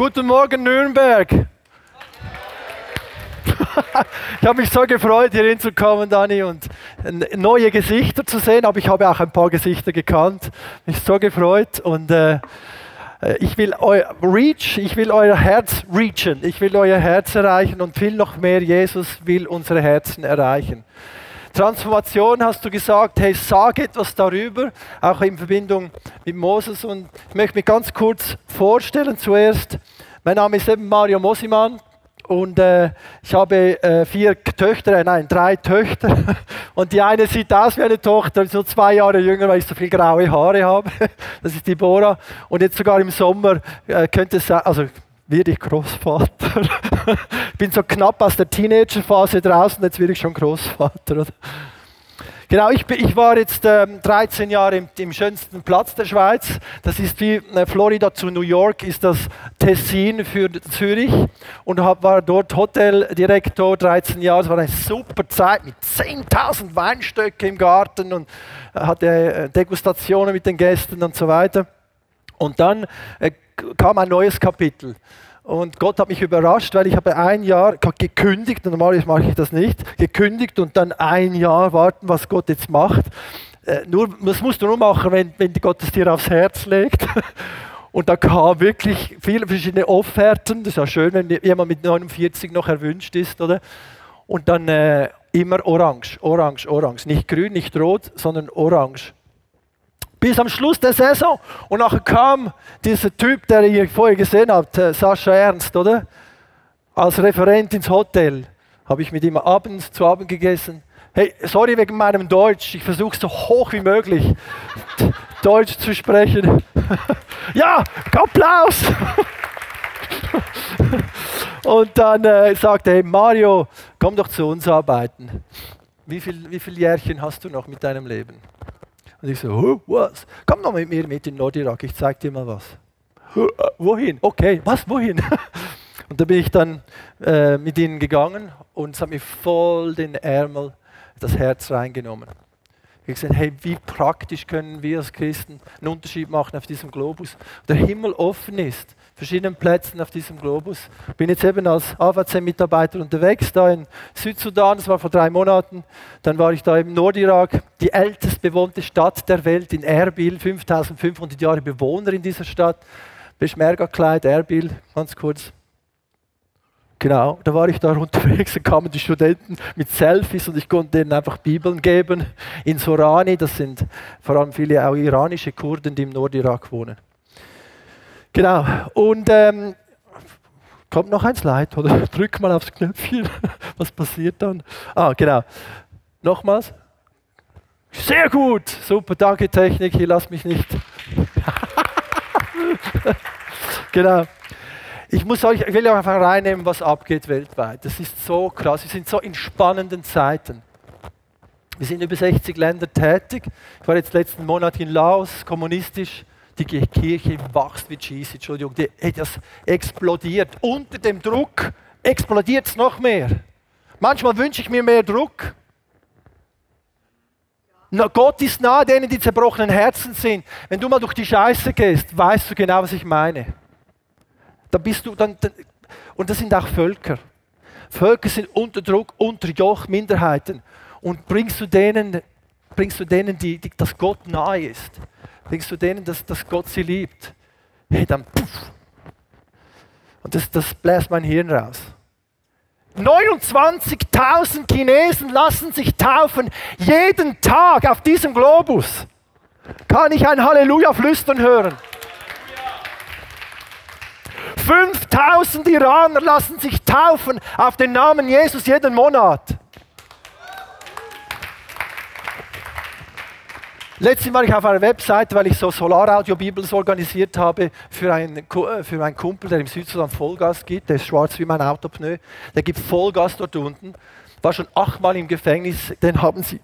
Guten Morgen, Nürnberg. ich habe mich so gefreut, hier hinzukommen, Dani, und neue Gesichter zu sehen, aber ich habe auch ein paar Gesichter gekannt. Mich so gefreut und äh, ich will euer Reach, ich will euer Herz reachen, ich will euer Herz erreichen und viel noch mehr. Jesus will unsere Herzen erreichen. Transformation hast du gesagt, hey, sag etwas darüber, auch in Verbindung mit Moses. Und ich möchte mich ganz kurz vorstellen zuerst. Mein Name ist eben Mario Mosimann und äh, ich habe äh, vier Töchter, äh, nein, drei Töchter. Und die eine sieht aus wie eine Tochter, so zwei Jahre jünger, weil ich so viel graue Haare habe. Das ist die Bora. Und jetzt sogar im Sommer äh, könnte es sein, also werde ich Großvater. ich bin so knapp aus der Teenagerphase draußen, jetzt werde ich schon Großvater. Genau, ich, ich, war jetzt ähm, 13 Jahre im, im, schönsten Platz der Schweiz. Das ist wie äh, Florida zu New York, ist das Tessin für Zürich. Und hab, war dort Hoteldirektor 13 Jahre. Es war eine super Zeit mit 10.000 Weinstöcke im Garten und äh, hatte äh, Degustationen mit den Gästen und so weiter. Und dann äh, kam ein neues Kapitel. Und Gott hat mich überrascht, weil ich habe ein Jahr gekündigt, normalerweise mache ich das nicht, gekündigt und dann ein Jahr warten, was Gott jetzt macht. Äh, nur, das musst du nur machen, wenn, wenn Gott es dir aufs Herz legt. Und da kam wirklich viele verschiedene Offerten. Das ist ja schön, wenn jemand mit 49 noch erwünscht ist, oder? Und dann äh, immer orange, orange, orange. Nicht grün, nicht rot, sondern orange bis am Schluss der Saison. Und nachher kam dieser Typ, der ihr vorher gesehen habt, äh, Sascha Ernst, oder? Als Referent ins Hotel. Habe ich mit ihm abends zu Abend gegessen. Hey, sorry wegen meinem Deutsch. Ich versuche so hoch wie möglich Deutsch zu sprechen. ja, Applaus! Und dann äh, sagte er, hey Mario, komm doch zu uns arbeiten. Wie viele wie viel Jährchen hast du noch mit deinem Leben? Und ich so, was? Komm doch mit mir mit in Nordirak, ich zeig dir mal was. Wohin? Okay, was, wohin? Und da bin ich dann äh, mit ihnen gegangen und es hat mir voll den Ärmel, das Herz reingenommen. Ich gesagt, hey, wie praktisch können wir als Christen einen Unterschied machen auf diesem Globus? Der Himmel offen ist verschiedenen Plätzen auf diesem Globus. Bin jetzt eben als AVC-Mitarbeiter unterwegs, da in Südsudan, das war vor drei Monaten. Dann war ich da im Nordirak, die ältest bewohnte Stadt der Welt, in Erbil, 5500 Jahre Bewohner in dieser Stadt. Beschmerga-Kleid, Erbil, ganz kurz. Genau, da war ich da unterwegs, da kamen die Studenten mit Selfies und ich konnte denen einfach Bibeln geben. In Sorani, das sind vor allem viele auch iranische Kurden, die im Nordirak wohnen. Genau. Und ähm, kommt noch ein Slide oder drück mal aufs Knöpfchen. Was passiert dann? Ah, genau. Nochmals. Sehr gut. Super, danke Technik. Hier lass mich nicht. genau. Ich muss euch, ich will euch einfach reinnehmen, was abgeht weltweit. Das ist so krass. Wir sind so in spannenden Zeiten. Wir sind in über 60 Länder tätig. Ich war jetzt letzten Monat in Laos, kommunistisch die Kirche wächst wie Cheese, Entschuldigung, die, das explodiert. Unter dem Druck explodiert es noch mehr. Manchmal wünsche ich mir mehr Druck. Na, Gott ist nahe denen, die zerbrochenen Herzen sind. Wenn du mal durch die Scheiße gehst, weißt du genau, was ich meine. Da bist du dann, und das sind auch Völker. Völker sind unter Druck, unter Joch, Minderheiten. Und bringst du denen, bringst du denen, die, die, dass Gott nahe ist, Denkst du denen, dass, dass Gott sie liebt? Hey, dann puff. Und das, das bläst mein Hirn raus. 29.000 Chinesen lassen sich taufen jeden Tag auf diesem Globus. Kann ich ein Halleluja flüstern hören? 5000 Iraner lassen sich taufen auf den Namen Jesus jeden Monat. Letztens war ich auf einer Webseite, weil ich so Solaraudio-Bibels organisiert habe für einen, äh, für einen Kumpel, der im Südsudan Vollgas gibt. Der ist schwarz wie mein Autopneu. Der gibt Vollgas dort unten. War schon achtmal im Gefängnis. Den haben sie,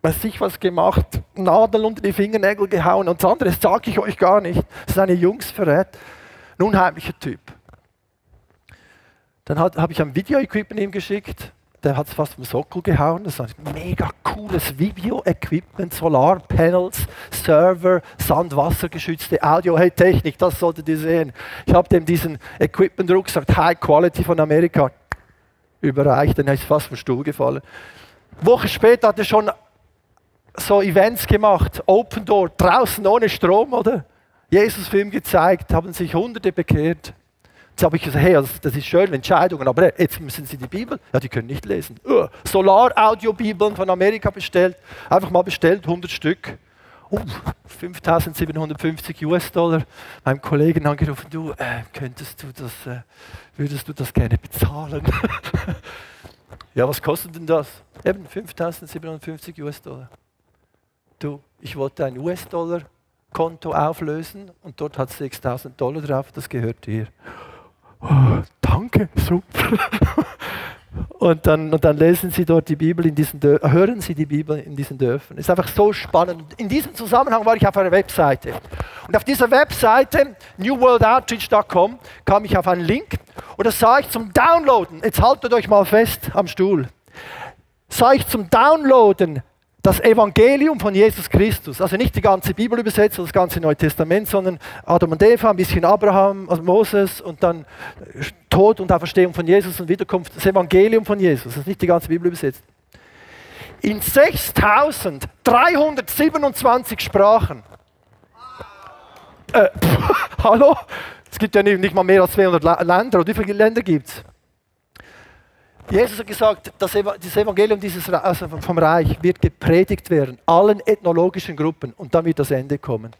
weiß ich was gemacht, Nadel unter die Fingernägel gehauen. Und das andere sage ich euch gar nicht. Das ist eine Jungsverrät. Ein unheimlicher Typ. Dann habe ich ein Video-Equipment ihm geschickt. der hat es fast vom Sockel gehauen. Das ist ein mega cooles Video-Equipment, Solarpanels, Server, Sand-Wasser-geschützte Audio-Technik, das solltet ihr sehen. Ich habe dem diesen Equipment-Rucksack High Quality von Amerika überreicht, dann ist fast vom Stuhl gefallen. Woche später hat er schon so Events gemacht, Open Door, draußen ohne Strom, oder? Jesus-Film gezeigt, haben sich Hunderte bekehrt. Jetzt habe ich gesagt, hey, das ist schön, Entscheidungen, aber jetzt müssen Sie die Bibel, ja, die können nicht lesen. Uh, Solar-Audio-Bibeln von Amerika bestellt, einfach mal bestellt, 100 Stück. Uh, 5750 US-Dollar. Meinem Kollegen angerufen, du, äh, könntest du das, äh, würdest du das gerne bezahlen? ja, was kostet denn das? Eben 5750 US-Dollar. Du, ich wollte ein US-Dollar-Konto auflösen und dort hat 6000 Dollar drauf, das gehört dir. Oh, danke, super. Und dann, und dann lesen Sie dort die Bibel in diesen Dörfern, hören Sie die Bibel in diesen Dörfern. Ist einfach so spannend. In diesem Zusammenhang war ich auf einer Webseite. Und auf dieser Webseite, newworldoutreach.com, kam ich auf einen Link und das sah ich zum Downloaden. Jetzt haltet euch mal fest am Stuhl. Sah ich zum Downloaden das Evangelium von Jesus Christus, also nicht die ganze Bibel übersetzt, das ganze Neue Testament, sondern Adam und Eva, ein bisschen Abraham, also Moses und dann Tod und Auferstehung von Jesus und Wiederkunft, das Evangelium von Jesus, das ist nicht die ganze Bibel übersetzt. In 6327 Sprachen. Äh, hallo? Es gibt ja nicht, nicht mal mehr als 200 Länder, oder wie viele Länder gibt es? Jesus hat gesagt, das Evangelium dieses, also vom Reich wird gepredigt werden, allen ethnologischen Gruppen und dann wird das Ende kommen.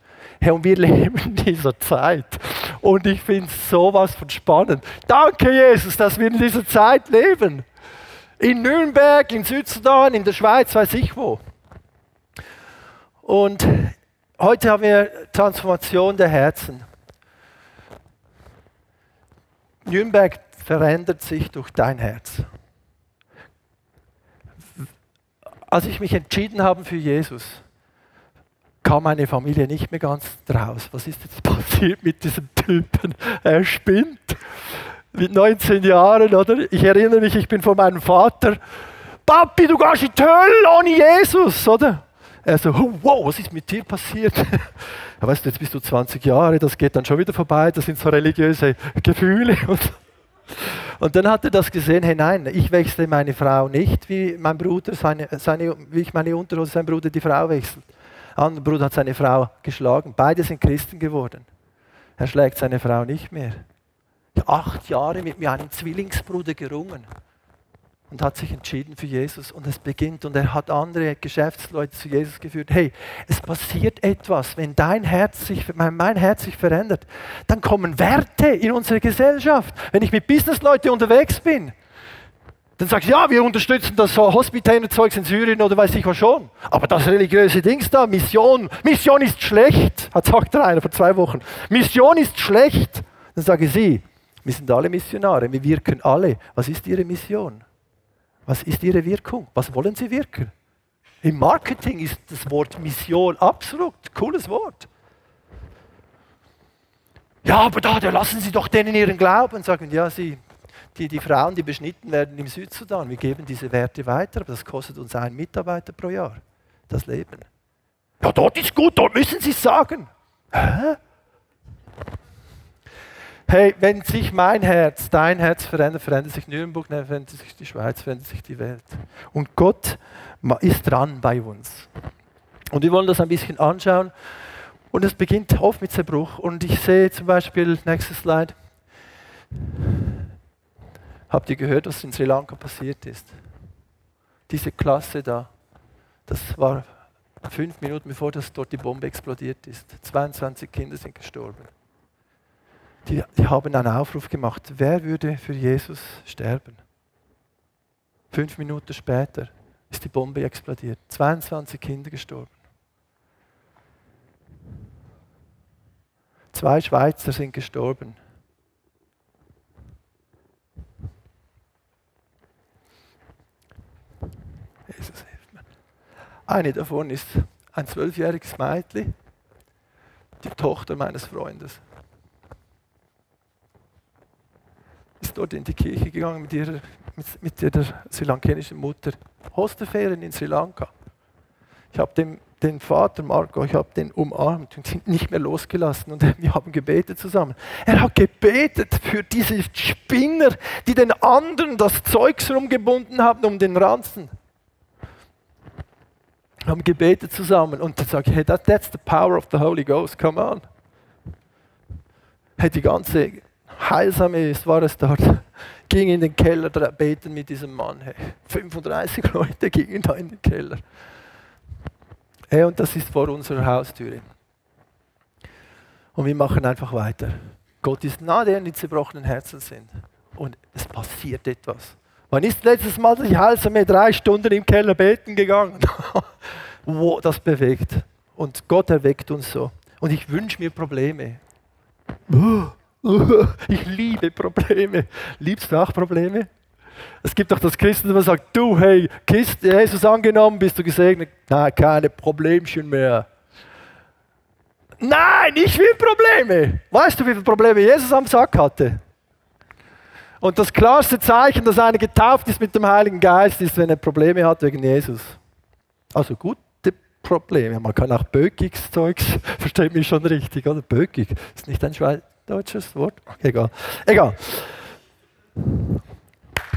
Herr, und wir leben in dieser Zeit. Und ich finde sowas von spannend. Danke, Jesus, dass wir in dieser Zeit leben. In Nürnberg, in Südsudan, in der Schweiz, weiß ich wo. Und heute haben wir Transformation der Herzen. Nürnberg verändert sich durch dein Herz als ich mich entschieden habe für Jesus, kam meine Familie nicht mehr ganz draus. Was ist jetzt passiert mit diesem Typen? Er spinnt. Mit 19 Jahren, oder? Ich erinnere mich, ich bin von meinem Vater, Papi, du gehst in die Hölle ohne Jesus, oder? Er so, wow, was ist mit dir passiert? Ja, weißt du, jetzt bist du 20 Jahre, das geht dann schon wieder vorbei, das sind so religiöse Gefühle. Und und dann hat er das gesehen, hey nein, ich wechsle meine Frau nicht, wie mein Bruder, seine, seine, wie ich meine Unterhose, sein Bruder die Frau wechselt. Anderer Bruder hat seine Frau geschlagen. Beide sind Christen geworden. Er schlägt seine Frau nicht mehr. Acht Jahre mit mir einem Zwillingsbruder gerungen und hat sich entschieden für Jesus und es beginnt und er hat andere Geschäftsleute zu Jesus geführt. Hey, es passiert etwas, wenn dein Herz sich, mein Herz sich verändert, dann kommen Werte in unsere Gesellschaft. Wenn ich mit Businessleuten unterwegs bin, dann sagst du, ja, wir unterstützen das so Hospitänerzeugs in Syrien oder weiß ich was schon. Aber das religiöse Dings da, Mission, Mission ist schlecht, hat sagt einer vor zwei Wochen. Mission ist schlecht. Dann sage ich sie, wir sind alle Missionare, wir wirken alle. Was ist ihre Mission? Was ist Ihre Wirkung? Was wollen Sie wirken? Im Marketing ist das Wort Mission absolut cooles Wort. Ja, aber da, da lassen Sie doch denen ihren Glauben. Sagen, ja, Sie, die, die Frauen, die beschnitten werden im Südsudan, wir geben diese Werte weiter, aber das kostet uns einen Mitarbeiter pro Jahr, das Leben. Ja, dort ist gut, dort müssen Sie es sagen. Hä? Hey, wenn sich mein Herz, dein Herz verändert, verändert sich Nürnberg, verändert sich die Schweiz, verändert sich die Welt. Und Gott ist dran bei uns. Und wir wollen das ein bisschen anschauen. Und es beginnt oft mit Zerbruch. Und ich sehe zum Beispiel, nächstes Slide. Habt ihr gehört, was in Sri Lanka passiert ist? Diese Klasse da, das war fünf Minuten bevor das dort die Bombe explodiert ist. 22 Kinder sind gestorben die, die haben einen Aufruf gemacht, wer würde für Jesus sterben? Fünf Minuten später ist die Bombe explodiert. 22 Kinder gestorben. Zwei Schweizer sind gestorben. Jesus hilft mir. Eine davon ist ein zwölfjähriges Mädchen, die Tochter meines Freundes. Ist dort in die Kirche gegangen mit ihrer, mit, mit ihrer sri lankanischen Mutter. Osterferien in Sri Lanka. Ich habe den, den Vater Marco, ich habe den umarmt und sind nicht mehr losgelassen und wir haben gebetet zusammen. Er hat gebetet für diese Spinner, die den anderen das Zeugs rumgebunden haben um den Ranzen. Wir haben gebetet zusammen und dann sage ich, hey, that, that's the power of the Holy Ghost, come on. Hey, die ganze heilsame, was war es dort, ging in den Keller beten mit diesem Mann. Hey. 35 Leute gingen da in den Keller. Hey, und das ist vor unserer Haustüre. Und wir machen einfach weiter. Gott ist nah denen, die zerbrochenen Herzen sind. Und es passiert etwas. Wann ist letztes Mal ich heilsame drei Stunden im Keller beten gegangen? Wo das bewegt. Und Gott erweckt uns so. Und ich wünsche mir Probleme. Ich liebe Probleme. Liebst du auch Probleme? Es gibt doch das Christentum, das sagt, du, hey, Christ, Jesus angenommen, bist du gesegnet? Nein, keine Problemchen mehr. Nein, ich will Probleme. Weißt du, wie viele Probleme Jesus am Sack hatte? Und das klarste Zeichen, dass einer getauft ist mit dem Heiligen Geist, ist, wenn er Probleme hat wegen Jesus. Also gute Probleme. Man kann auch bökiges Zeugs, versteht mich schon richtig, oder? Bökig ist nicht ein schweizdeutsches Wort. Egal. Egal.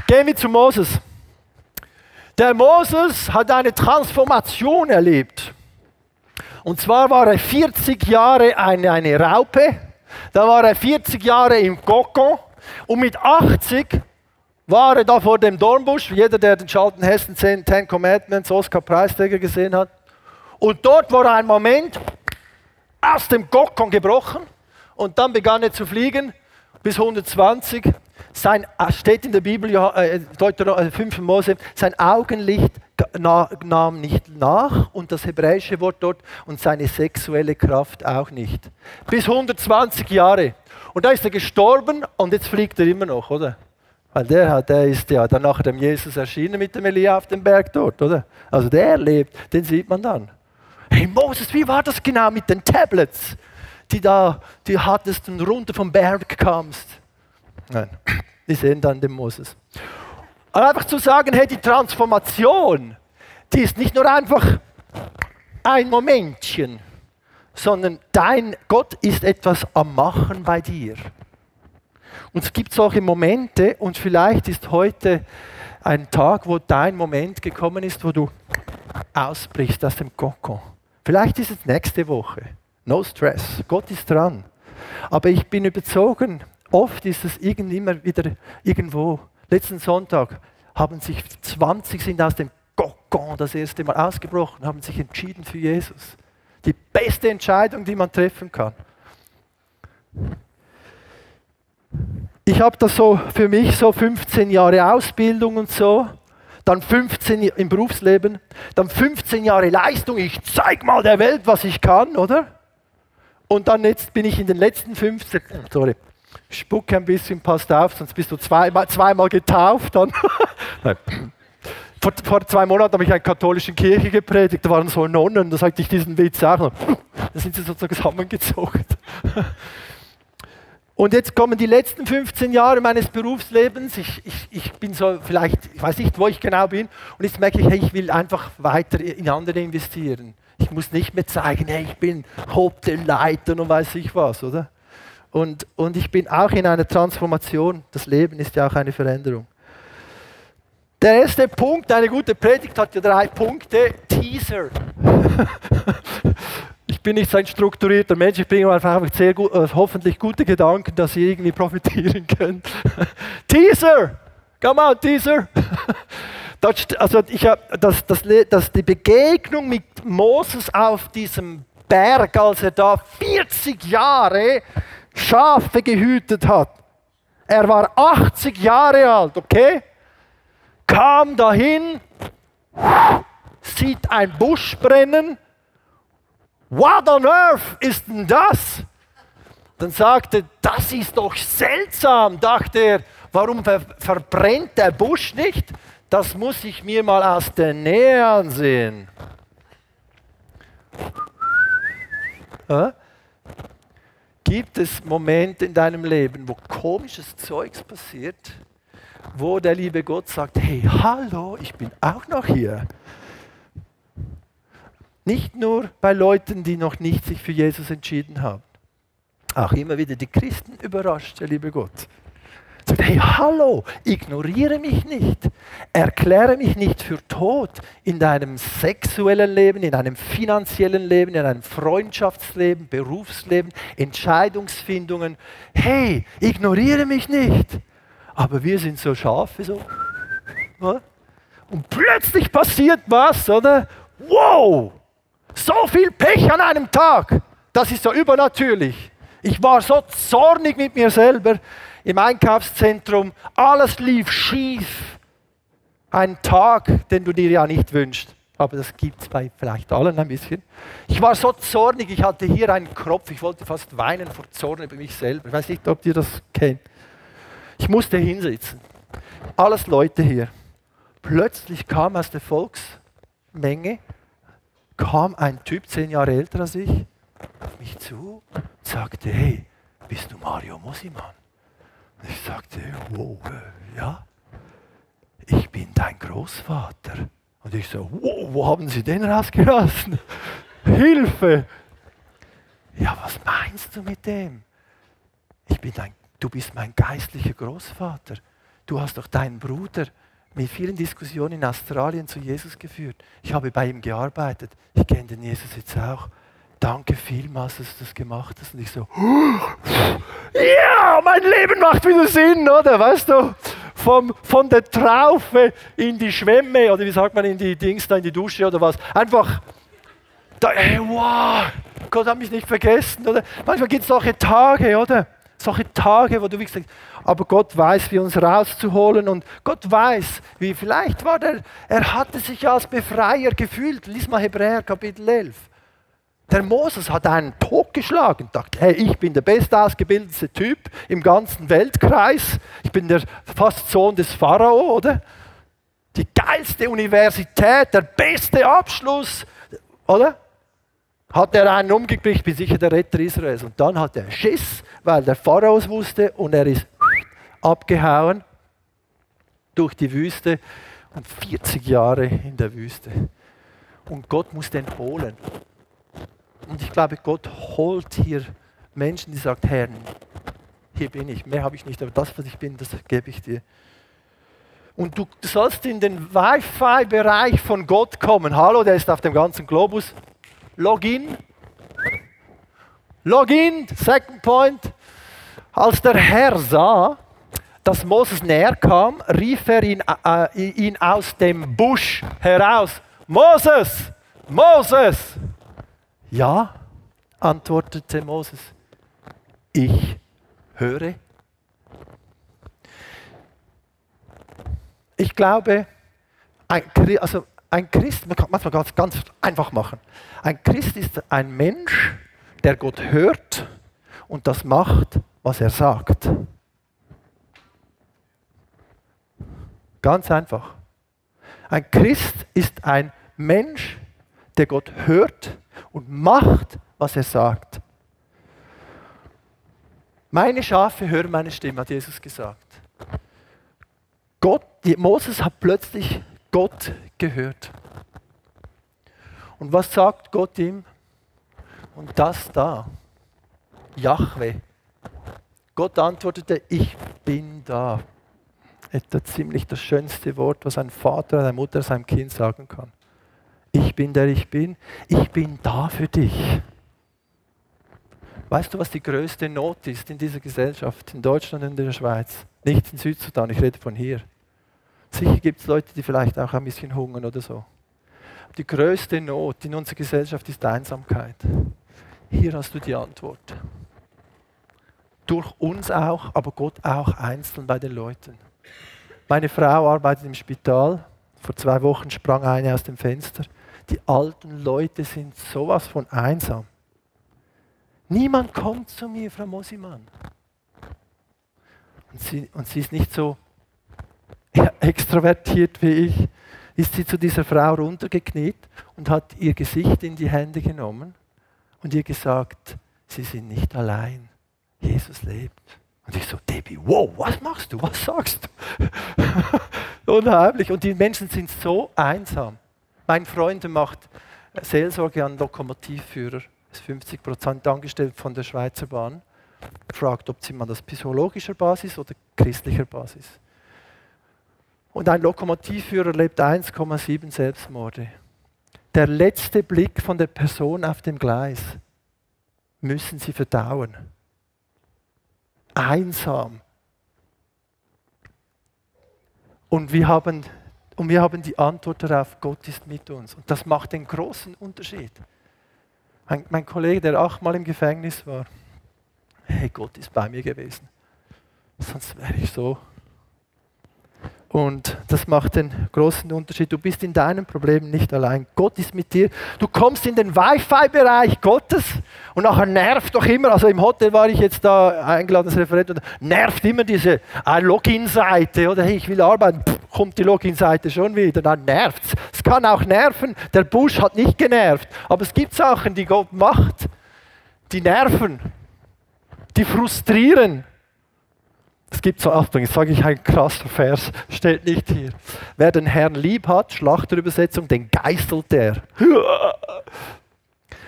Gehen wir zu Moses. Der Moses hat eine Transformation erlebt. Und zwar war er 40 Jahre eine, eine Raupe, da war er 40 Jahre im Kokon und mit 80 war er da vor dem Dornbusch, jeder, der den Schalten Hessen 10, 10 Commandments, Oscar Preisträger gesehen hat. Und dort war ein Moment aus dem Kokon gebrochen und dann begann er zu fliegen bis 120 sein, äh, steht in der Bibel, äh, Deuteronomium 5 äh, Mose, sein Augenlicht nahm nicht nach und das hebräische Wort dort und seine sexuelle Kraft auch nicht. Bis 120 Jahre. Und da ist er gestorben und jetzt fliegt er immer noch, oder? Weil der, der ist ja dann nach dem Jesus erschienen mit dem Elia auf dem Berg dort, oder? Also der lebt, den sieht man dann. Hey Moses, wie war das genau mit den Tablets, die da, die hattest und runter vom Berg kamst? Nein, die sehen dann den Moses. Aber einfach zu sagen, hey, die Transformation, die ist nicht nur einfach ein Momentchen, sondern dein Gott ist etwas am Machen bei dir. Und es gibt solche Momente und vielleicht ist heute ein Tag, wo dein Moment gekommen ist, wo du ausbrichst aus dem Kokon. Vielleicht ist es nächste Woche. No stress. Gott ist dran. Aber ich bin überzogen, Oft ist es immer wieder irgendwo. Letzten Sonntag haben sich 20 sind aus dem Kokon das erste Mal ausgebrochen, haben sich entschieden für Jesus. Die beste Entscheidung, die man treffen kann. Ich habe das so für mich so 15 Jahre Ausbildung und so, dann 15 im Berufsleben, dann 15 Jahre Leistung. Ich zeig mal der Welt, was ich kann, oder? Und dann jetzt bin ich in den letzten 15, sorry, spucke ein bisschen, passt auf, sonst bist du zweimal, zweimal getauft. Dann. vor, vor, zwei Monaten habe ich in einer katholischen Kirche gepredigt, da waren so Nonnen, da sagte ich diesen Witz auch. Da sind sie sozusagen zusammengezogen. Und jetzt kommen die letzten 15 Jahre meines Berufslebens. Ich, ich, ich bin so vielleicht, ich weiß nicht, wo ich genau bin. Und jetzt merke ich, hey, ich will einfach weiter in andere investieren. Ich muss nicht mehr zeigen, hey, ich bin Hauptleiter und weiß ich was, oder? Und, und ich bin auch in einer Transformation. Das Leben ist ja auch eine Veränderung. Der erste Punkt, eine gute Predigt hat ja drei Punkte. Teaser. ich bin nicht so ein strukturierter Mensch, ich bringe einfach sehr gut, äh, hoffentlich gute Gedanken, dass ihr irgendwie profitieren könnt. Teaser! Come on, Teaser! also ich hab, das, das, das, die Begegnung mit Moses auf diesem Berg, als er da 40 Jahre Schafe gehütet hat. Er war 80 Jahre alt, okay? Kam dahin, sieht ein Busch brennen. What on earth ist denn das? Dann sagte, das ist doch seltsam, dachte er, warum ver verbrennt der Busch nicht? Das muss ich mir mal aus der Nähe ansehen. Gibt es Momente in deinem Leben, wo komisches Zeugs passiert, wo der liebe Gott sagt, hey, hallo, ich bin auch noch hier. Nicht nur bei Leuten, die noch nicht sich für Jesus entschieden haben. Auch immer wieder die Christen überrascht, der liebe Gott. Sagt, hey, hallo, ignoriere mich nicht. Erkläre mich nicht für tot in deinem sexuellen Leben, in deinem finanziellen Leben, in deinem Freundschaftsleben, Berufsleben, Entscheidungsfindungen. Hey, ignoriere mich nicht. Aber wir sind so Schafe, so. Und plötzlich passiert was, oder? Wow! So viel Pech an einem Tag. Das ist so übernatürlich. Ich war so zornig mit mir selber im Einkaufszentrum. Alles lief schief. Ein Tag, den du dir ja nicht wünschst. Aber das gibt es bei vielleicht allen ein bisschen. Ich war so zornig, ich hatte hier einen Kropf. Ich wollte fast weinen vor Zorn über mich selber. Ich weiß nicht, ob ihr das kennt. Ich musste hinsitzen. Alles Leute hier. Plötzlich kam aus der Volksmenge kam ein Typ, zehn Jahre älter als ich, auf mich zu und sagte, hey, bist du Mario Mosimann? Ich sagte, wow, ja, ich bin dein Großvater. Und ich so, wow, wo haben Sie den rausgelassen? Hilfe! Ja, was meinst du mit dem? Ich bin dein du bist mein geistlicher Großvater. Du hast doch deinen Bruder mit vielen Diskussionen in Australien zu Jesus geführt. Ich habe bei ihm gearbeitet. Ich kenne den Jesus jetzt auch. Danke vielmals, dass du das gemacht hast. Und ich so, ja, mein Leben macht wieder Sinn, oder? Weißt du, vom, von der Traufe in die Schwemme, oder wie sagt man, in die Dings da, in die Dusche oder was. Einfach, da, hey, wow, Gott hat mich nicht vergessen, oder? Manchmal gibt es solche Tage, oder? solche Tage, wo du wie gesagt, aber Gott weiß, wie uns rauszuholen und Gott weiß, wie vielleicht war der, er hatte sich als Befreier gefühlt. Lies mal Hebräer Kapitel 11. Der Moses hat einen totgeschlagen und dachte, hey, ich bin der bestausgebildete Typ im ganzen Weltkreis. Ich bin der fast Sohn des Pharao, oder? Die geilste Universität, der beste Abschluss, oder? hat er einen umgekriegt, bin sicher der Retter Israels. Und dann hat er Schiss, weil der Pharao es wusste und er ist abgehauen durch die Wüste und 40 Jahre in der Wüste. Und Gott muss den holen. Und ich glaube, Gott holt hier Menschen, die sagen, Herr, hier bin ich, mehr habe ich nicht, aber das, was ich bin, das gebe ich dir. Und du sollst in den Wi-Fi-Bereich von Gott kommen. Hallo, der ist auf dem ganzen Globus. Login. Login, second point. Als der Herr sah, dass Moses näher kam, rief er ihn, äh, ihn aus dem Busch heraus. Moses, Moses. Ja, antwortete Moses. Ich höre. Ich glaube, also ein Christ, man kann manchmal ganz, ganz einfach machen. Ein Christ ist ein Mensch, der Gott hört und das macht, was er sagt. Ganz einfach. Ein Christ ist ein Mensch, der Gott hört und macht, was er sagt. Meine Schafe hören meine Stimme, hat Jesus gesagt. Gott, Moses hat plötzlich Gott gehört. Und was sagt Gott ihm? Und das da, Jahwe. Gott antwortete, ich bin da. Etwa ziemlich das schönste Wort, was ein Vater, eine Mutter seinem Kind sagen kann. Ich bin der ich bin. Ich bin da für dich. Weißt du, was die größte Not ist in dieser Gesellschaft, in Deutschland und in der Schweiz? Nicht in Südsudan, ich rede von hier. Sicher gibt es Leute, die vielleicht auch ein bisschen hungern oder so. Die größte Not in unserer Gesellschaft ist Einsamkeit. Hier hast du die Antwort. Durch uns auch, aber Gott auch einzeln bei den Leuten. Meine Frau arbeitet im Spital. Vor zwei Wochen sprang eine aus dem Fenster. Die alten Leute sind sowas von einsam. Niemand kommt zu mir, Frau Mosimann. Und sie, und sie ist nicht so extrovertiert wie ich, ist sie zu dieser Frau runtergekniet und hat ihr Gesicht in die Hände genommen und ihr gesagt, sie sind nicht allein. Jesus lebt. Und ich so, Debbie, wow, was machst du? Was sagst du? Unheimlich. Und die Menschen sind so einsam. Mein Freund macht Seelsorge an Lokomotivführer, ist 50 Prozent angestellt von der Schweizer Bahn. Fragt, ob sie man das psychologischer Basis oder christlicher Basis. Und ein Lokomotivführer lebt 1,7 Selbstmorde. Der letzte Blick von der Person auf dem Gleis müssen sie verdauen einsam. Und wir haben, und wir haben die Antwort darauf, Gott ist mit uns. Und das macht den großen Unterschied. Mein, mein Kollege, der achtmal im Gefängnis war, hey, Gott ist bei mir gewesen. Sonst wäre ich so und das macht den großen Unterschied. Du bist in deinen Problemen nicht allein. Gott ist mit dir. Du kommst in den Wi-Fi-Bereich Gottes und nachher nervt doch immer, also im Hotel war ich jetzt da eingeladen als Referent und nervt immer diese äh, Login-Seite oder hey, ich will arbeiten, kommt die Login-Seite schon wieder, dann nervt es. Es kann auch nerven. Der Busch hat nicht genervt, aber es gibt Sachen, die Gott macht, die nerven, die frustrieren. Es gibt so, Achtung, jetzt sage ich ein krasser Vers, steht nicht hier. Wer den Herrn lieb hat, Schlachterübersetzung, den geißelt er.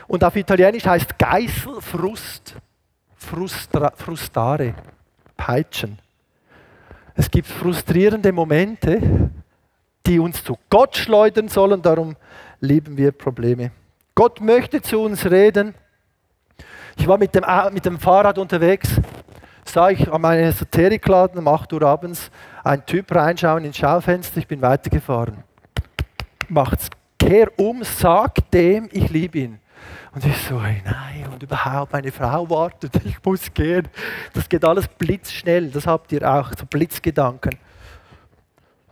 Und auf Italienisch heißt Geißel Frust, Frustra, Frustare, Peitschen. Es gibt frustrierende Momente, die uns zu Gott schleudern sollen, darum lieben wir Probleme. Gott möchte zu uns reden. Ich war mit dem, mit dem Fahrrad unterwegs sah ich an meinem Esoterikladen um 8 Uhr abends einen Typ reinschauen ins Schaufenster, ich bin weitergefahren. Macht's, kehr um, sag dem, ich liebe ihn. Und ich so, nein, und überhaupt, meine Frau wartet, ich muss gehen. Das geht alles blitzschnell, das habt ihr auch, so Blitzgedanken.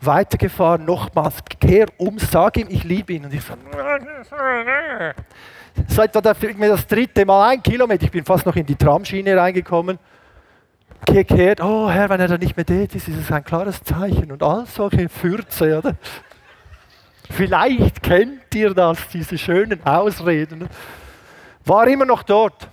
Weitergefahren, nochmals, kehr um, sag ihm, ich liebe ihn. Und ich so, seit da mir das dritte Mal ein Kilometer, ich bin fast noch in die Tramschiene reingekommen gekehrt, oh Herr, wenn er da nicht mehr dort ist, ist es ein klares Zeichen und all solche Fürze, oder? Vielleicht kennt ihr das, diese schönen Ausreden. War immer noch dort.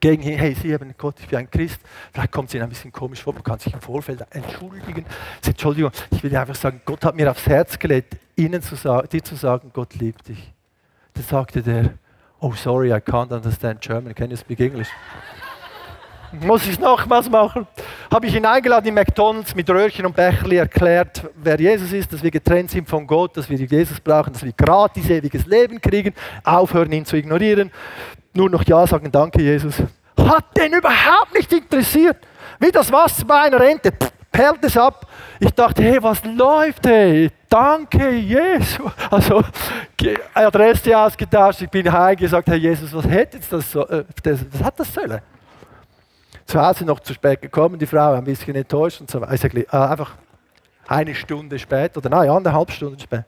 Gegen ihn, hey, Sie haben Gott, ich bin ein Christ. Vielleicht kommt es Ihnen ein bisschen komisch vor, man kann sich im Vorfeld entschuldigen. Entschuldigung, ich will einfach sagen, Gott hat mir aufs Herz gelegt, Ihnen zu sagen, dir zu sagen, Gott liebt dich. Dann sagte der, oh sorry, I can't understand German, can you speak English? Muss ich nochmals machen. Habe ich ihn eingeladen in McDonalds mit Röhrchen und Becherli erklärt, wer Jesus ist, dass wir getrennt sind von Gott, dass wir Jesus brauchen, dass wir gratis ewiges Leben kriegen, aufhören ihn zu ignorieren, nur noch Ja sagen, danke Jesus. Hat den überhaupt nicht interessiert. Wie das Wasser bei einer Rente, perlt es ab. Ich dachte, hey, was läuft, hey? Danke, Jesus. Also, Adresse ausgetauscht, ich bin heimgesagt, Herr Jesus, was hätte das so, äh, das, was hat das sollen? Zu Hause noch zu spät gekommen, die Frau ein bisschen enttäuscht und so weiter. Äh, einfach eine Stunde später oder nein, anderthalb Stunden später.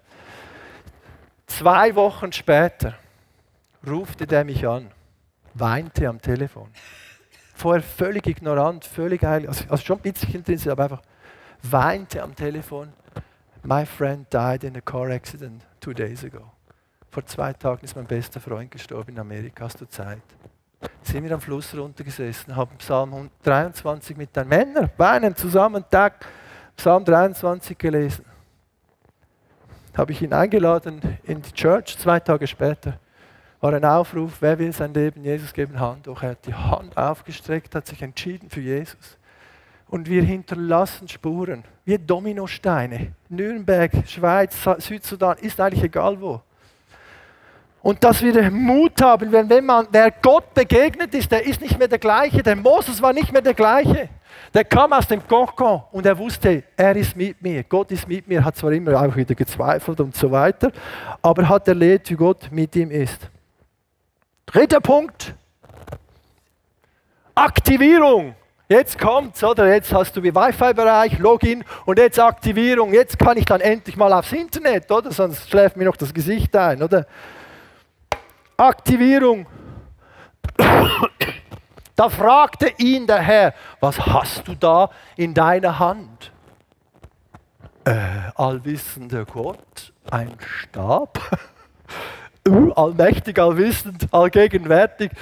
Zwei Wochen später rufte der mich an, weinte am Telefon. Vorher völlig ignorant, völlig heilig, also, also schon ein bisschen interessiert, aber einfach weinte am Telefon. My friend died in a car accident two days ago. Vor zwei Tagen ist mein bester Freund gestorben in Amerika. Hast du Zeit? Sind wir am Fluss runtergesessen, haben Psalm 23 mit den Männern, weinen zusammen, Tag, Psalm 23 gelesen. Habe ich ihn eingeladen in die Church, zwei Tage später war ein Aufruf, wer will sein Leben Jesus geben, Hand hoch. Er hat die Hand aufgestreckt, hat sich entschieden für Jesus. Und wir hinterlassen Spuren, wie Dominosteine. Nürnberg, Schweiz, Südsudan, ist eigentlich egal wo. Und dass wir Mut haben, wenn, wenn man, wer Gott begegnet ist, der ist nicht mehr der gleiche. Der Moses war nicht mehr der gleiche. Der kam aus dem Kokon und er wusste, er ist mit mir, Gott ist mit mir, hat zwar immer auch wieder gezweifelt und so weiter, aber hat erlebt, wie Gott mit ihm ist. Dritter Punkt. Aktivierung. Jetzt kommt's, oder? Jetzt hast du wie Wi-Fi-Bereich, Login und jetzt Aktivierung. Jetzt kann ich dann endlich mal aufs Internet, oder? Sonst schläft mir noch das Gesicht ein, oder? Aktivierung. Da fragte ihn der Herr, was hast du da in deiner Hand? Äh, allwissender Gott, ein Stab? uh, allmächtig, allwissend, allgegenwärtig.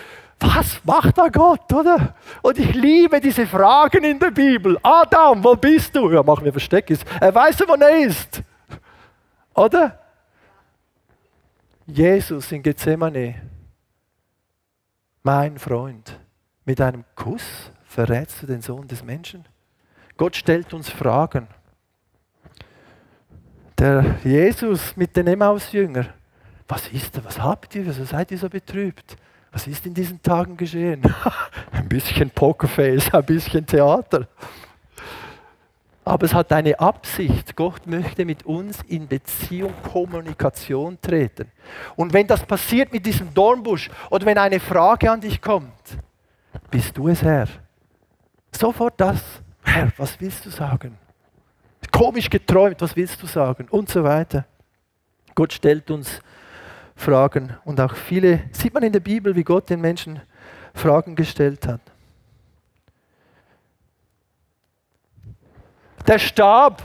was macht da Gott, oder? Und ich liebe diese Fragen in der Bibel. Adam, wo bist du? Ja, mach mir Versteck. Er weiß, wo er ist. Oder? Jesus in Gethsemane, mein Freund, mit einem Kuss verrätst du den Sohn des Menschen? Gott stellt uns Fragen. Der Jesus mit den Emmaus-Jüngern, was ist da, was habt ihr, wieso seid ihr so betrübt? Was ist in diesen Tagen geschehen? ein bisschen Pokerface, ein bisschen Theater. Aber es hat eine Absicht. Gott möchte mit uns in Beziehung, Kommunikation treten. Und wenn das passiert mit diesem Dornbusch oder wenn eine Frage an dich kommt, bist du es Herr? Sofort das. Herr, was willst du sagen? Komisch geträumt, was willst du sagen? Und so weiter. Gott stellt uns Fragen und auch viele, sieht man in der Bibel, wie Gott den Menschen Fragen gestellt hat. Der Stab.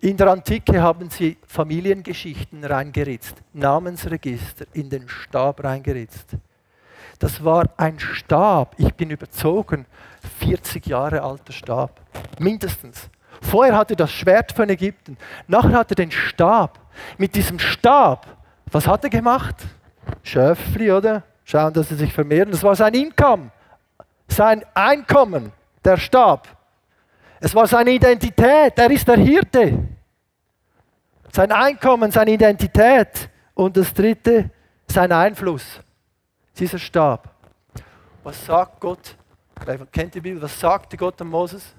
In der Antike haben sie Familiengeschichten reingeritzt, Namensregister in den Stab reingeritzt. Das war ein Stab, ich bin überzogen, 40 Jahre alter Stab, mindestens. Vorher hatte er das Schwert von Ägypten, nachher hat er den Stab. Mit diesem Stab, was hat er gemacht? Schöfli, oder? Schauen, dass sie sich vermehren. Das war sein Income, sein Einkommen, der Stab. Es war seine Identität, er ist der Hirte. Sein Einkommen, seine Identität. Und das dritte, sein Einfluss, dieser Stab. Was sagt Gott? Kennt die Bibel? Was sagte Gott an Moses?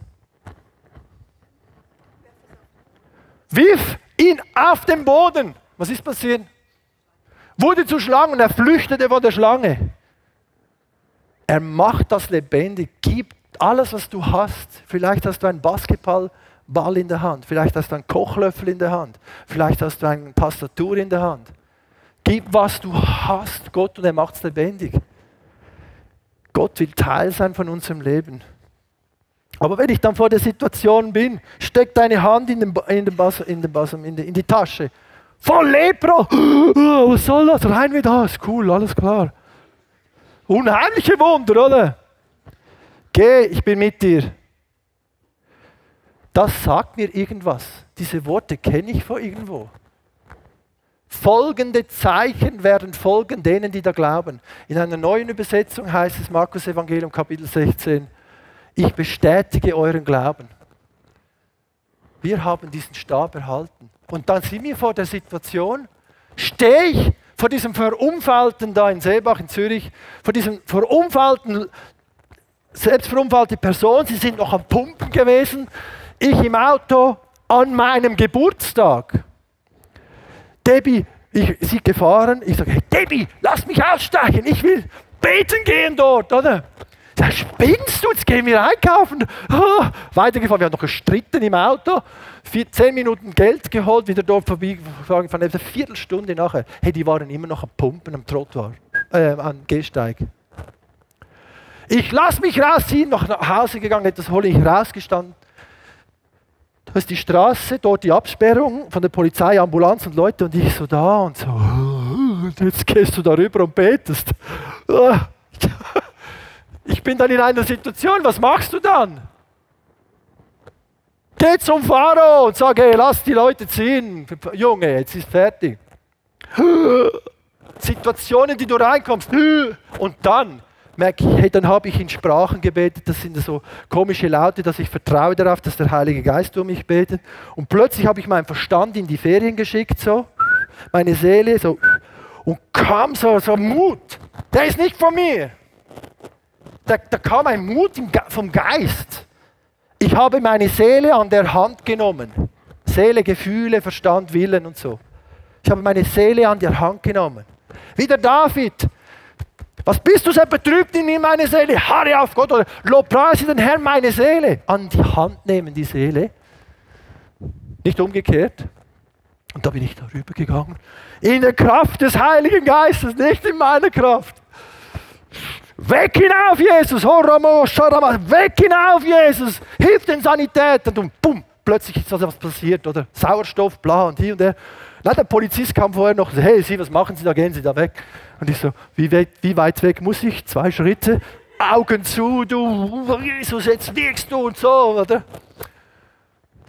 Wirf ihn auf den Boden. Was ist passiert? Wurde zu Schlangen, er flüchtete vor der Schlange. Er macht das lebendig, gibt alles, was du hast. Vielleicht hast du einen Basketballball in der Hand, vielleicht hast du einen Kochlöffel in der Hand, vielleicht hast du eine Tastatur in der Hand. Gib, was du hast, Gott, und er macht es lebendig. Gott will Teil sein von unserem Leben. Aber wenn ich dann vor der Situation bin, steck deine Hand in, den, in, den Bas, in, den Bas, in, die, in die Tasche. Voll Lepra! Was soll das? Rein wie das. Cool, alles klar. Unheimliche Wunder, oder? Geh, ich bin mit dir. Das sagt mir irgendwas. Diese Worte kenne ich von irgendwo. Folgende Zeichen werden folgen denen, die da glauben. In einer neuen Übersetzung heißt es Markus Evangelium Kapitel 16, ich bestätige euren Glauben. Wir haben diesen Stab erhalten. Und dann sind wir vor der Situation, stehe ich vor diesem Verunfallten da in Seebach in Zürich, vor diesem Verunfallten, selbst verunfallte Person, sie sind noch am Pumpen gewesen, ich im Auto an meinem Geburtstag. Debbie, ich, sie gefahren, ich sage, hey Debbie, lass mich aussteigen, ich will beten gehen dort, oder? Da spinnst du, jetzt gehen wir einkaufen. Oh, weitergefahren, wir haben noch gestritten im Auto, vier, zehn Minuten Geld geholt, wieder dort vorbeigefahren, eine Viertelstunde nachher. Hey, die waren immer noch am Pumpen, am Trottoir, äh, am Gehsteig. Ich lass mich rausziehen, nach Hause gegangen, etwas hole ich rausgestanden. Da ist die Straße, dort die Absperrung von der Polizei, Ambulanz und Leute und ich so da und so. Und jetzt gehst du darüber und betest. Ich bin dann in einer Situation, was machst du dann? Geh zum Pharao und sag, hey, lass die Leute ziehen. Junge, jetzt ist fertig. Situationen, die du reinkommst. Und dann merke ich, hey, dann habe ich in Sprachen gebetet. Das sind so komische Laute, dass ich vertraue darauf, dass der Heilige Geist durch mich betet. Und plötzlich habe ich meinen Verstand in die Ferien geschickt, so. Meine Seele, so. Und kam so, so Mut. Der ist nicht von mir da, da kam ein Mut vom Geist. Ich habe meine Seele an der Hand genommen. Seele, Gefühle, Verstand, Willen und so. Ich habe meine Seele an der Hand genommen. Wie der David. Was bist du so betrübt in mir, meine Seele? Harre auf Gott oder Lobpreise den Herrn, meine Seele. An die Hand nehmen, die Seele. Nicht umgekehrt. Und da bin ich darüber gegangen. In der Kraft des Heiligen Geistes, nicht in meiner Kraft. Weg hinauf, Jesus! Weg hinauf, Jesus! Hilf den Sanitätern! Und bumm, plötzlich ist was passiert, oder Sauerstoff, bla und hier und der. Nein, der Polizist kam vorher noch, hey, Sie, was machen Sie da, gehen Sie da weg. Und ich so, wie weit, wie weit weg muss ich? Zwei Schritte, Augen zu, du, Jesus, jetzt wirkst du und so, oder?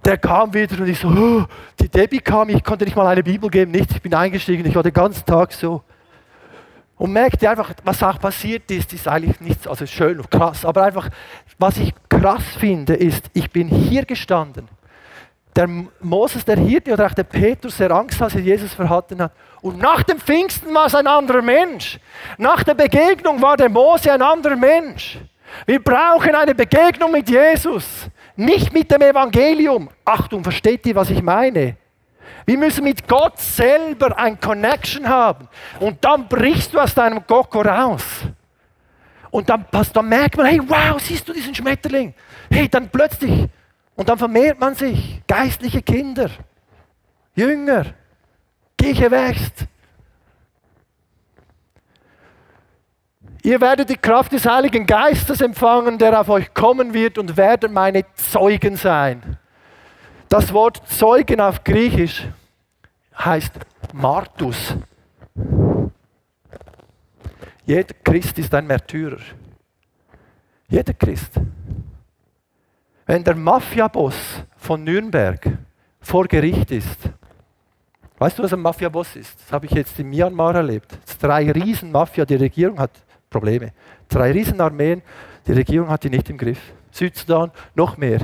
Der kam wieder und ich so, oh, die Debbie kam, ich konnte nicht mal eine Bibel geben, nichts, ich bin eingestiegen, ich war den ganzen Tag so. Und merkte einfach, was auch passiert ist, ist eigentlich nichts, also schön und krass, aber einfach, was ich krass finde, ist, ich bin hier gestanden. Der Moses, der Hirte oder auch der Petrus, der Angst, als er Jesus verhalten hat. Und nach dem Pfingsten war es ein anderer Mensch. Nach der Begegnung war der Mose ein anderer Mensch. Wir brauchen eine Begegnung mit Jesus, nicht mit dem Evangelium. Achtung, versteht ihr, was ich meine? Wir müssen mit Gott selber ein Connection haben. Und dann brichst du aus deinem Gokko raus. Und dann, dann merkt man, hey, wow, siehst du diesen Schmetterling? Hey, dann plötzlich, und dann vermehrt man sich. Geistliche Kinder, Jünger, Kirche wächst. Ihr werdet die Kraft des Heiligen Geistes empfangen, der auf euch kommen wird und werdet meine Zeugen sein. Das Wort Zeugen auf Griechisch heißt Martus. Jeder Christ ist ein Märtyrer. Jeder Christ. Wenn der Mafiaboss von Nürnberg vor Gericht ist, weißt du, was ein Mafiaboss ist? Das habe ich jetzt in Myanmar erlebt. Drei Riesen Mafia, die Regierung hat Probleme. Drei Riesenarmeen, die Regierung hat die nicht im Griff. Südsudan noch mehr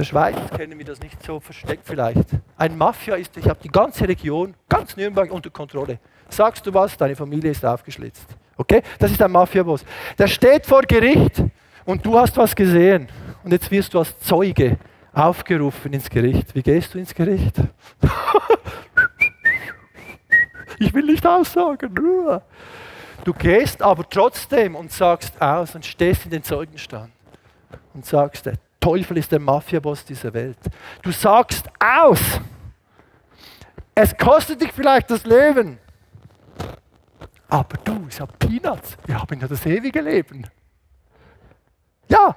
der Schweiz kennen wir das nicht so versteckt vielleicht. Ein Mafia ist, ich habe die ganze Region, ganz Nürnberg unter Kontrolle. Sagst du was, deine Familie ist aufgeschlitzt. Okay? Das ist ein Mafiaboss. Der steht vor Gericht und du hast was gesehen. Und jetzt wirst du als Zeuge aufgerufen ins Gericht. Wie gehst du ins Gericht? ich will nicht aussagen. Du gehst aber trotzdem und sagst aus und stehst in den Zeugenstand und sagst, der Teufel ist der Mafiaboss dieser Welt. Du sagst aus. Es kostet dich vielleicht das Leben. Aber du, ich habe Peanuts. Wir haben ja das ewige Leben. Ja,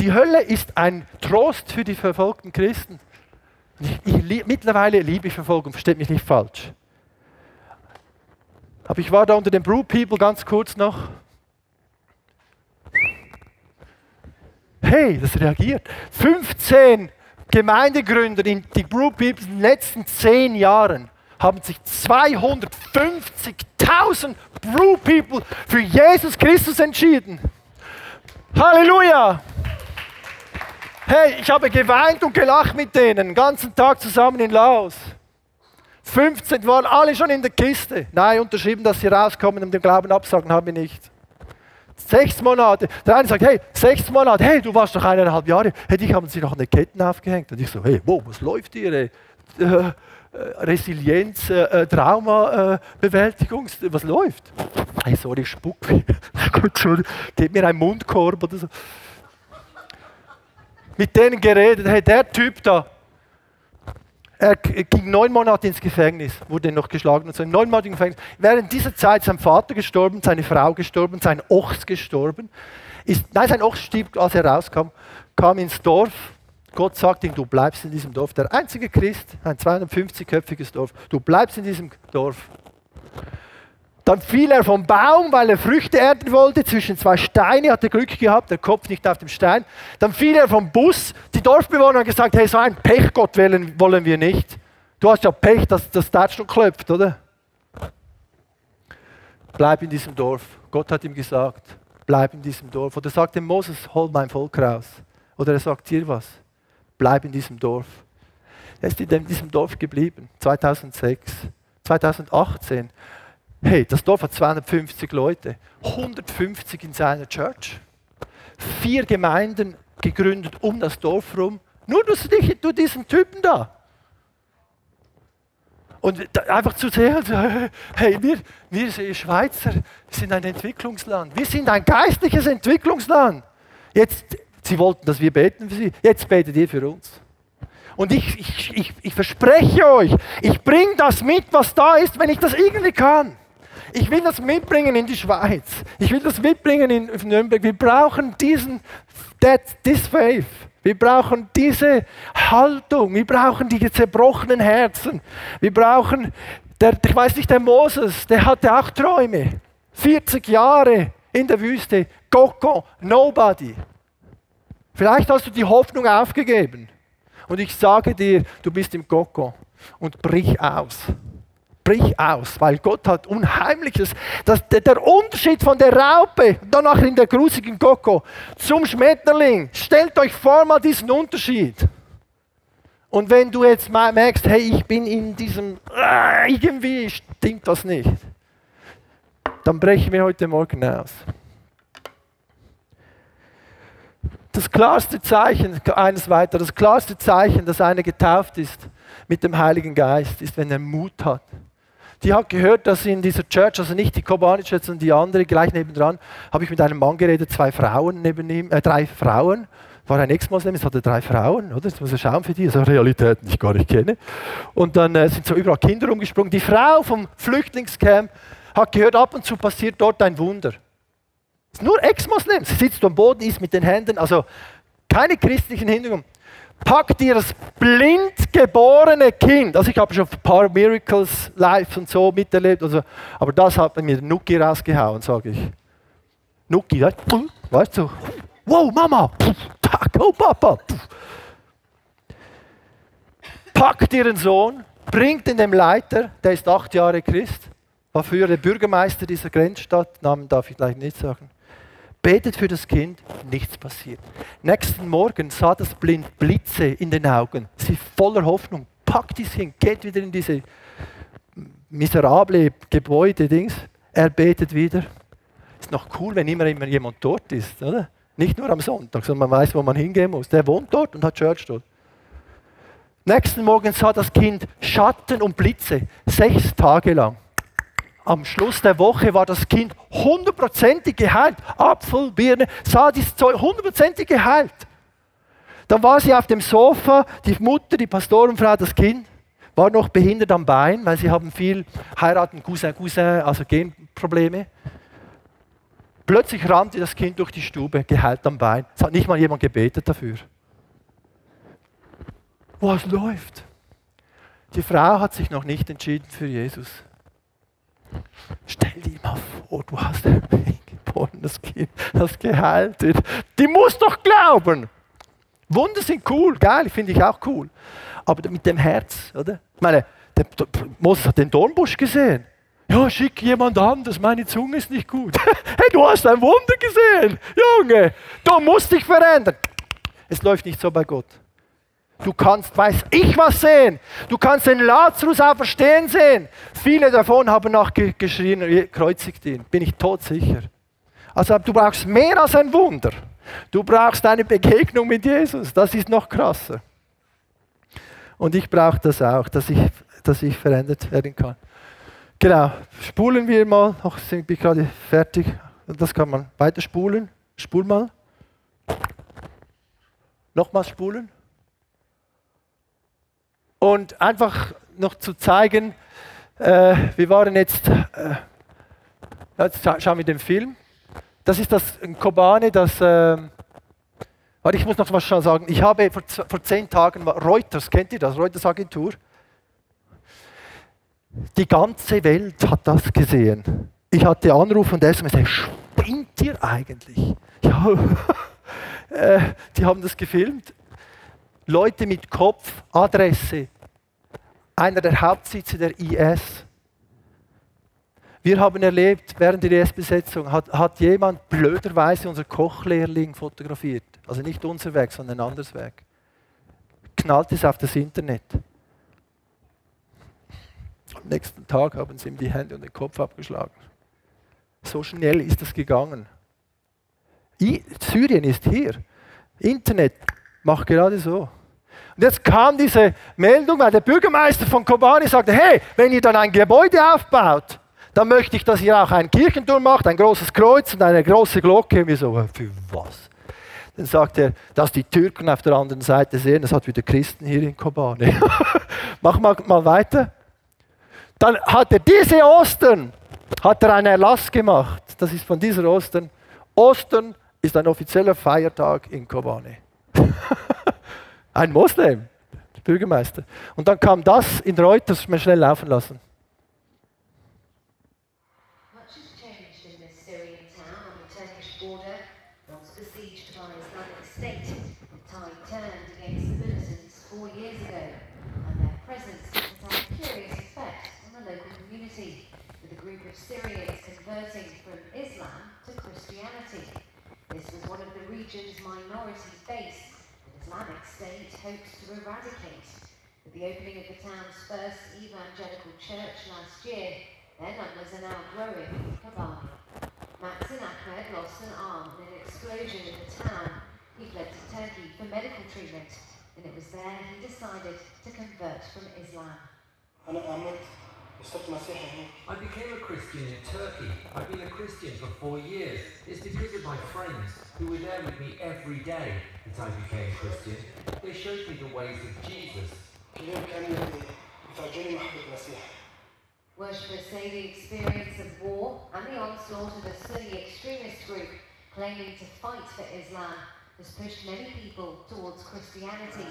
die Hölle ist ein Trost für die verfolgten Christen. Ich, ich, mittlerweile liebe ich Verfolgung, versteht mich nicht falsch. Aber ich war da unter den Brew People ganz kurz noch Hey, das reagiert. 15 Gemeindegründer in die Group People in den letzten 10 Jahren haben sich 250.000 Brew People für Jesus Christus entschieden. Halleluja! Hey, ich habe geweint und gelacht mit denen, den ganzen Tag zusammen in Laos. 15 waren alle schon in der Kiste. Nein, unterschrieben, dass sie rauskommen und den Glauben absagen, haben wir nicht. Sechs Monate. Der eine sagt, hey, sechs Monate, hey, du warst doch eineinhalb Jahre. Hey, dich haben sie noch den Ketten aufgehängt. Und ich so, hey, wow, was läuft hier? Äh, äh, Resilienz, äh, äh Trauma, äh, Bewältigung, was läuft? Hey, sorry, spuck. Gut, sorry. Gib mir einen Mundkorb oder so. Mit denen geredet, hey, der Typ da, er ging neun Monate ins Gefängnis, wurde noch geschlagen und so. Neun Monate im Gefängnis. Während dieser Zeit ist sein Vater gestorben, seine Frau gestorben, sein Ochs gestorben. Ist, nein, sein Ochs stieb, als er rauskam, kam ins Dorf. Gott sagt ihm, du bleibst in diesem Dorf. Der einzige Christ, ein 250-köpfiges Dorf. Du bleibst in diesem Dorf. Dann fiel er vom Baum, weil er Früchte ernten wollte, zwischen zwei Steine, hat er Glück gehabt, der Kopf nicht auf dem Stein. Dann fiel er vom Bus. Die Dorfbewohner haben gesagt, hey, so ein Pechgott wollen, wir nicht. Du hast ja Pech, dass das Tatsch noch klopft, oder? Bleib in diesem Dorf. Gott hat ihm gesagt, bleib in diesem Dorf. Oder sagt dem Moses, hol mein Volk raus. Oder er sagt dir was, bleib in diesem Dorf. Er ist in diesem Dorf geblieben, 2006. 2018 Hey, das Dorf hat 250 Leute, 150 in seiner Church, vier Gemeinden gegründet um das Dorf herum, nur durch, durch diesen Typen da. Und einfach zu sehen, hey, wir, wir Schweizer sind ein Entwicklungsland. Wir sind ein geistliches Entwicklungsland. Jetzt, sie wollten, dass wir beten für sie. Jetzt betet ihr für uns. Und ich, ich, ich, ich verspreche euch, ich bringe das mit, was da ist, wenn ich das irgendwie kann. Ich will das mitbringen in die Schweiz. Ich will das mitbringen in Nürnberg. Wir brauchen diesen, that, this faith. Wir brauchen diese Haltung. Wir brauchen die zerbrochenen Herzen. Wir brauchen, der, ich weiß nicht, der Moses, der hatte auch Träume. 40 Jahre in der Wüste. Coco, nobody. Vielleicht hast du die Hoffnung aufgegeben. Und ich sage dir, du bist im Coco und brich aus brich aus, weil Gott hat Unheimliches. Das, der, der Unterschied von der Raupe, danach in der grusigen Koko, zum Schmetterling, stellt euch vor mal diesen Unterschied. Und wenn du jetzt merkst, hey, ich bin in diesem, äh, irgendwie stimmt das nicht, dann brechen wir heute Morgen aus. Das klarste Zeichen, eines weiter, das klarste Zeichen, dass einer getauft ist mit dem Heiligen Geist, ist, wenn er Mut hat die hat gehört, dass in dieser Church, also nicht die Kobanic Church, sondern die andere, gleich nebendran, habe ich mit einem Mann geredet, zwei Frauen neben ihm, äh, drei Frauen. War ein Ex-Moslem, es hatte drei Frauen, oder? Jetzt muss er schauen für die, also Realitäten, die ich gar nicht kenne. Und dann äh, sind so überall Kinder rumgesprungen. Die Frau vom Flüchtlingscamp hat gehört, ab und zu passiert dort ein Wunder. Ist nur Ex-Moslem. Sie sitzt am Boden, ist mit den Händen, also keine christlichen Hintergrund packt ihr das blind geborene Kind. Also ich habe schon ein paar Miracles live und so miterlebt, also, aber das hat mir Nuki rausgehauen, sage ich. Nuki, weißt du, wow, Mama, oh Papa. Packt ihren Sohn, bringt ihn dem Leiter, der ist acht Jahre Christ, war früher der Bürgermeister dieser Grenzstadt, Namen darf ich gleich nicht sagen betet für das Kind, nichts passiert. Nächsten Morgen sah das Blind Blitze in den Augen, sie voller Hoffnung, packt dieses Kind, geht wieder in diese miserable Gebäude-Dings, er betet wieder. Ist noch cool, wenn immer, immer jemand dort ist, oder? Nicht nur am Sonntag, sondern man weiß, wo man hingehen muss. Der wohnt dort und hat Church dort. Nächsten Morgen sah das Kind Schatten und Blitze, sechs Tage lang am Schluss der Woche war das Kind hundertprozentig geheilt. Apfel, Birne, sah dieses Zeug hundertprozentig geheilt. Dann war sie auf dem Sofa, die Mutter, die Pastorenfrau, das Kind, war noch behindert am Bein, weil sie haben viel heiraten, Cousin, Cousin, also Genprobleme. Plötzlich rannte das Kind durch die Stube, geheilt am Bein. Es hat nicht mal jemand gebetet dafür. Was läuft? Die Frau hat sich noch nicht entschieden für Jesus. Stell dir mal vor, du hast ein geborenes Kind, das geheilt wird. Die muss doch glauben. Wunder sind cool, geil, finde ich auch cool. Aber mit dem Herz, oder? Ich meine, der, der Moses hat den Dornbusch gesehen. Ja, schick jemand anders, meine Zunge ist nicht gut. hey, du hast ein Wunder gesehen, Junge. Du musst dich verändern. Es läuft nicht so bei Gott. Du kannst, weiß ich was sehen. Du kannst den Lazarus auch verstehen sehen. Viele davon haben nachgeschrien, kreuzigt ihn. Bin ich todsicher. Also du brauchst mehr als ein Wunder. Du brauchst eine Begegnung mit Jesus. Das ist noch krasser. Und ich brauche das auch, dass ich, dass ich verändert werden kann. Genau, spulen wir mal. Noch sind wir gerade fertig. Das kann man weiter spulen. Spul mal. Nochmal spulen. Und einfach noch zu zeigen, äh, wir waren jetzt, äh, jetzt schauen wir den Film. Das ist das ein Kobane, das, äh, ich muss noch was sagen. Ich habe vor, vor zehn Tagen, Reuters, kennt ihr das, Reuters Agentur? Die ganze Welt hat das gesehen. Ich hatte Anruf und SMS, spinnt ihr eigentlich? Ja, äh, die haben das gefilmt Leute mit Kopf, Adresse, einer der Hauptsitze der IS. Wir haben erlebt, während der IS-Besetzung hat, hat jemand blöderweise unser Kochlehrling fotografiert. Also nicht unser Werk, sondern ein anderes Werk. Knallt es auf das Internet. Am nächsten Tag haben sie ihm die Hände und den Kopf abgeschlagen. So schnell ist das gegangen. I Syrien ist hier. Internet macht gerade so. Und jetzt kam diese Meldung, weil der Bürgermeister von Kobani sagte, hey, wenn ihr dann ein Gebäude aufbaut, dann möchte ich, dass ihr auch einen Kirchenturm macht, ein großes Kreuz und eine große Glocke. Und wir so, für was? Dann sagt er, dass die Türken auf der anderen Seite sehen, das hat wieder Christen hier in Kobani. Mach mal, mal weiter. Dann hat er diese Ostern, hat er einen Erlass gemacht. Das ist von dieser Ostern. Ostern ist ein offizieller Feiertag in Kobani. Ein Moslem, Bürgermeister. Und dann kam das in Reuters, mir schnell laufen lassen. region's minority base Islamic State hopes to eradicate. With the opening of the town's first evangelical church last year, their numbers are now growing in Kobani. Maxin Ahmed lost an arm in an explosion in the town. He fled to Turkey for medical treatment, and it was there he decided to convert from Islam. I became a Christian in Turkey. I've been a Christian for four years. It's because of my friends who were there with me every day that I became Christian. They showed me the ways of Jesus. Worshippers say the experience of war and the onslaught of a Sunni extremist group claiming to fight for Islam has pushed many people towards Christianity.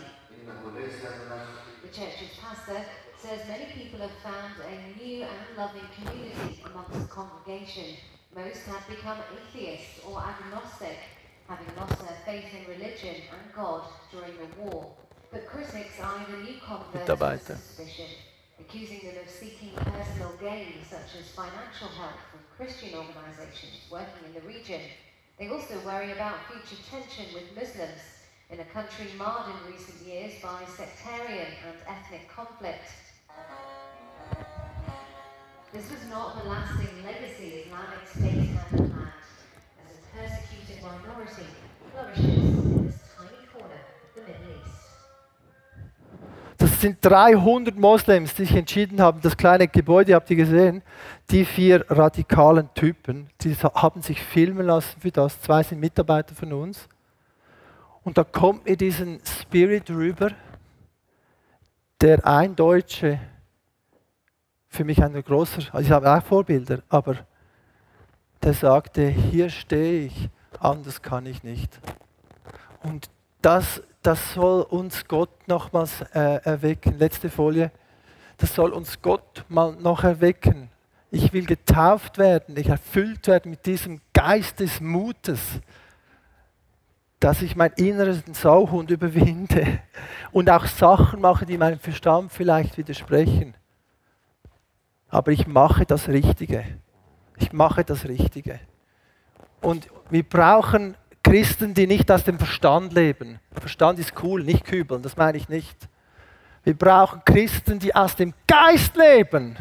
The church's pastor says many people have found a new and loving community amongst the congregation. Most have become atheists or agnostic, having lost their faith in religion and God during the war. But critics eye the new converts with suspicion, accusing them of seeking personal gain, such as financial help from Christian organizations working in the region. They also worry about future tension with Muslims in a country marred in recent years by sectarian and ethnic conflict. This was not the lasting legacy Islamic State had planned, as a East. Das sind 300 Moslems, die sich entschieden haben, das kleine Gebäude, habt ihr gesehen, die vier radikalen Typen, die haben sich filmen lassen für das. Zwei sind Mitarbeiter von uns. Und da kommt mir diesen Spirit rüber, der ein Deutsche für mich ein großer, also ich habe auch Vorbilder, aber der sagte, hier stehe ich, anders kann ich nicht. Und das, das soll uns Gott nochmals äh, erwecken. Letzte Folie. Das soll uns Gott mal noch erwecken. Ich will getauft werden, ich erfüllt werden mit diesem Geist des Mutes, dass ich mein inneres Sauhund überwinde und auch Sachen mache, die meinem Verstand vielleicht widersprechen aber ich mache das Richtige. Ich mache das Richtige. Und wir brauchen Christen, die nicht aus dem Verstand leben. Verstand ist cool, nicht kübeln, das meine ich nicht. Wir brauchen Christen, die aus dem Geist leben.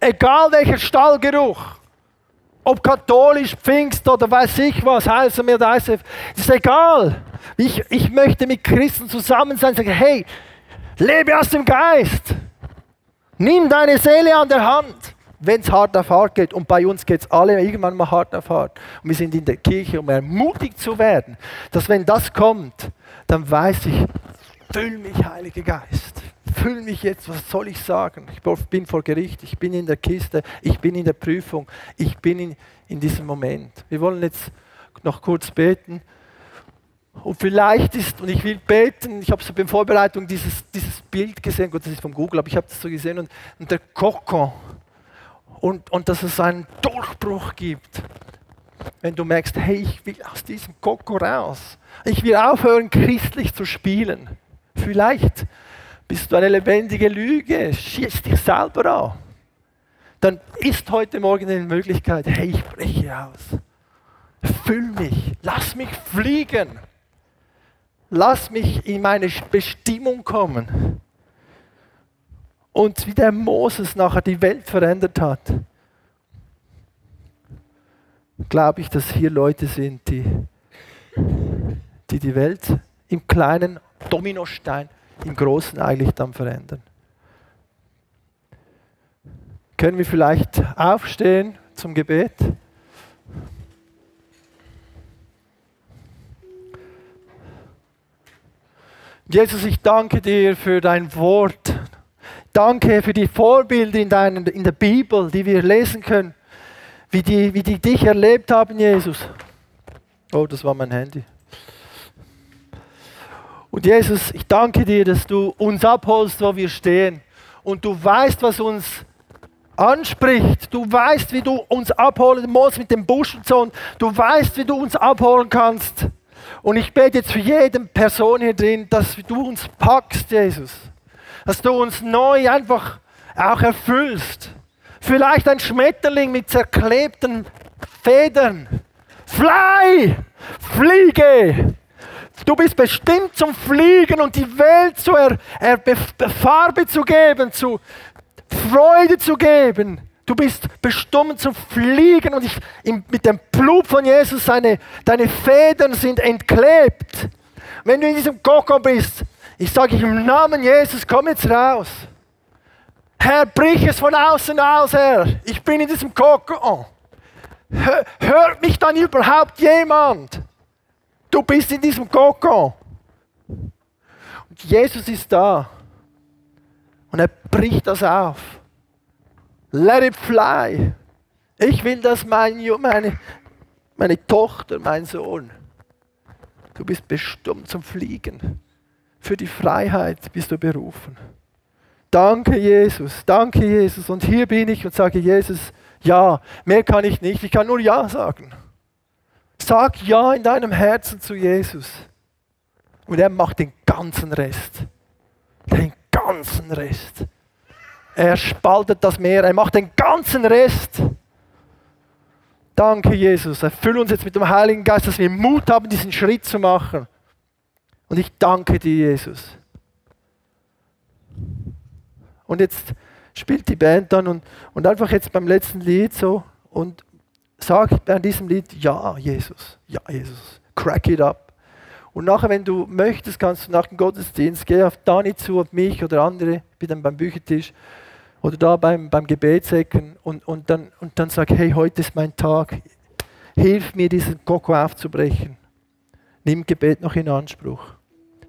Egal welcher Stallgeruch. Ob katholisch, Pfingst oder weiß ich was, heißen mir das ist egal. Ich, ich möchte mit Christen zusammen sein und sagen, hey, lebe aus dem Geist. Nimm deine Seele an der Hand, wenn es hart auf hart geht. Und bei uns geht es alle irgendwann mal hart auf hart. Und wir sind in der Kirche, um ermutigt zu werden, dass wenn das kommt, dann weiß ich, füll mich, Heiliger Geist. Füll mich jetzt, was soll ich sagen? Ich bin vor Gericht, ich bin in der Kiste, ich bin in der Prüfung, ich bin in, in diesem Moment. Wir wollen jetzt noch kurz beten. Und vielleicht ist, und ich will beten, ich habe so beim Vorbereitung dieses, dieses Bild gesehen, gut, das ist von Google, aber ich habe das so gesehen, und, und der Kokon, und, und dass es einen Durchbruch gibt. Wenn du merkst, hey, ich will aus diesem Koko raus. Ich will aufhören, christlich zu spielen. Vielleicht bist du eine lebendige Lüge, schießt dich selber an. Dann ist heute Morgen eine Möglichkeit, hey, ich breche aus. Füll mich, lass mich fliegen lass mich in meine Bestimmung kommen. Und wie der Moses nachher die Welt verändert hat, glaube ich, dass hier Leute sind, die, die die Welt im kleinen Dominostein, im großen eigentlich dann verändern. Können wir vielleicht aufstehen zum Gebet? Jesus, ich danke dir für dein Wort. Danke für die Vorbilder in, deinen, in der Bibel, die wir lesen können, wie die, wie die dich erlebt haben, Jesus. Oh, das war mein Handy. Und Jesus, ich danke dir, dass du uns abholst, wo wir stehen. Und du weißt, was uns anspricht. Du weißt, wie du uns abholen musst mit dem Busch und so. Und du weißt, wie du uns abholen kannst. Und ich bete jetzt für jede Person hier drin, dass du uns packst, Jesus. Dass du uns neu einfach auch erfüllst. Vielleicht ein Schmetterling mit zerklebten Federn. Fly! Fliege! Du bist bestimmt zum Fliegen und die Welt zu er, er, Farbe zu geben, zu Freude zu geben. Du bist bestimmt zum Fliegen und ich, mit dem Blut von Jesus, seine, deine Federn sind entklebt. Wenn du in diesem Koko bist, ich sage im Namen Jesus, komm jetzt raus. Herr, brich es von außen aus, Herr. Ich bin in diesem Koko. Hört mich dann überhaupt jemand? Du bist in diesem Kokon. Und Jesus ist da. Und er bricht das auf. Let it fly. Ich will, dass mein, meine, meine Tochter, mein Sohn, du bist bestimmt zum Fliegen. Für die Freiheit bist du berufen. Danke, Jesus. Danke, Jesus. Und hier bin ich und sage, Jesus, ja, mehr kann ich nicht. Ich kann nur Ja sagen. Sag Ja in deinem Herzen zu Jesus. Und er macht den ganzen Rest. Den ganzen Rest. Er spaltet das Meer, er macht den ganzen Rest. Danke, Jesus. Erfüll uns jetzt mit dem Heiligen Geist, dass wir Mut haben, diesen Schritt zu machen. Und ich danke dir, Jesus. Und jetzt spielt die Band dann und, und einfach jetzt beim letzten Lied so und, Sag bei diesem Lied, ja, Jesus, ja, Jesus, crack it up. Und nachher, wenn du möchtest, kannst du nach dem Gottesdienst, geh auf Dani zu, auf mich oder andere, ich bin dann beim Büchertisch oder da beim, beim Gebetsecken und, und, dann, und dann sag, hey, heute ist mein Tag, hilf mir, diesen Koko aufzubrechen. Nimm Gebet noch in Anspruch.